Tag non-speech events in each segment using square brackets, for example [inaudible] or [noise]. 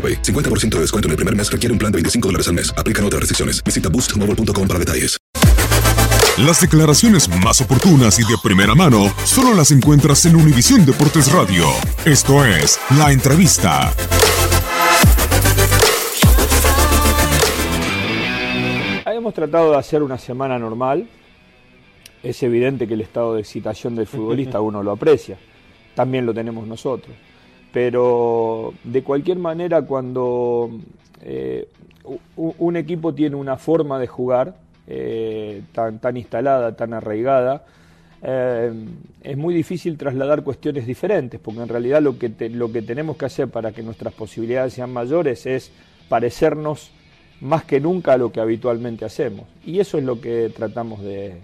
AroPay. 50% de descuento en el primer mes requiere un plan de 25 dólares al mes. Aplican otras restricciones. Visita boostmobile.com para detalles. Las declaraciones más oportunas y de primera mano solo las encuentras en Univisión Deportes Radio. Esto es La Entrevista. Hemos tratado de hacer una semana normal. Es evidente que el estado de excitación del futbolista [laughs] uno lo aprecia. También lo tenemos nosotros. Pero de cualquier manera, cuando eh, un equipo tiene una forma de jugar eh, tan, tan instalada, tan arraigada, eh, es muy difícil trasladar cuestiones diferentes, porque en realidad lo que, lo que tenemos que hacer para que nuestras posibilidades sean mayores es parecernos más que nunca a lo que habitualmente hacemos. Y eso es lo que tratamos de,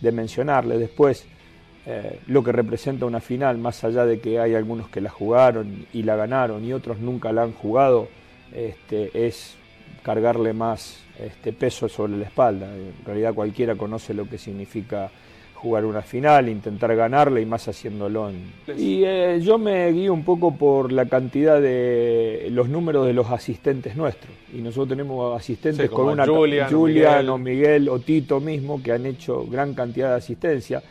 de mencionarle. Después, eh, lo que representa una final, más allá de que hay algunos que la jugaron y la ganaron y otros nunca la han jugado, este, es cargarle más este, peso sobre la espalda. En realidad cualquiera conoce lo que significa jugar una final, intentar ganarla y más haciéndolo. en- Y eh, yo me guío un poco por la cantidad de los números de los asistentes nuestros. Y nosotros tenemos asistentes Sí, con una Julian, Julian o Miguel o Tito mismo que han hecho gran cantidad de asistencia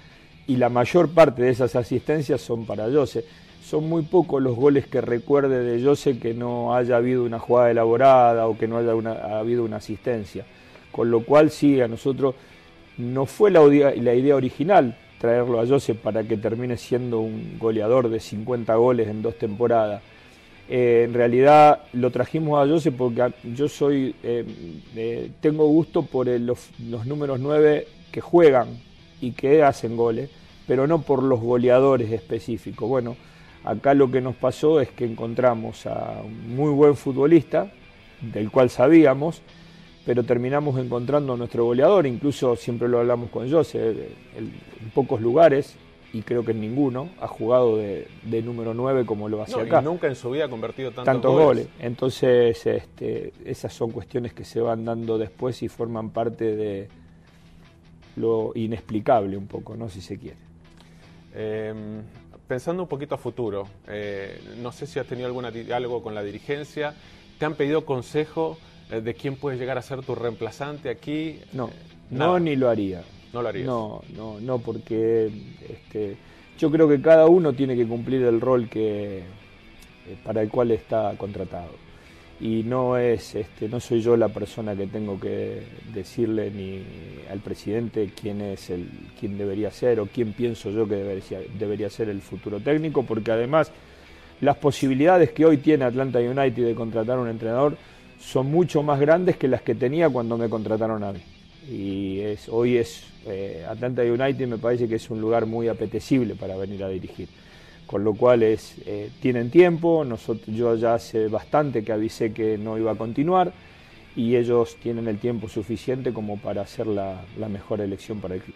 y la mayor parte de esas asistencias son para Jose. Son muy pocos los goles que recuerde de Jose que no haya habido una jugada elaborada o que no haya habido una asistencia. Con lo cual sí, a nosotros no fue la, la idea original traerlo a Jose para que termine siendo un goleador de 50 goles en dos temporadas. Eh, en realidad lo trajimos a Jose porque yo soy eh, tengo gusto por los números 9 que juegan y que hacen goles, pero no por los goleadores específicos. Bueno, acá lo que nos pasó es que encontramos a un muy buen futbolista, del cual sabíamos, pero terminamos encontrando a nuestro goleador, incluso siempre lo hablamos con Jose, en pocos lugares, y creo que en ninguno, ha jugado de, de número 9 como lo hace No, y acá nunca en su vida ha convertido tantos, tantos goles. Entonces, este, esas son cuestiones que se van dando después y forman parte de lo inexplicable un poco, ¿no? Si se quiere. Eh, pensando un poquito a futuro, eh, no sé si has tenido algún diálogo con la dirigencia. ¿Te han pedido consejo eh, de quién puede llegar a ser tu reemplazante aquí? No, Eh, no ni lo haría. No lo harías. No, no, no, porque este, yo creo que cada uno tiene que cumplir el rol que para el cual está contratado. Y no es, este, no soy yo la persona que tengo que decirle ni al presidente quién es el, quién debería ser o quién pienso yo que debería, debería ser el futuro técnico, porque además las posibilidades que hoy tiene Atlanta United de contratar un entrenador son mucho más grandes que las que tenía cuando me contrataron a mí. Y es, hoy es eh, Atlanta United me parece que es un lugar muy apetecible para venir a dirigir. Con lo cual es, eh, tienen tiempo, nosotros, yo ya hace bastante que avisé que no iba a continuar y ellos tienen el tiempo suficiente como para hacer la, la mejor elección para el club.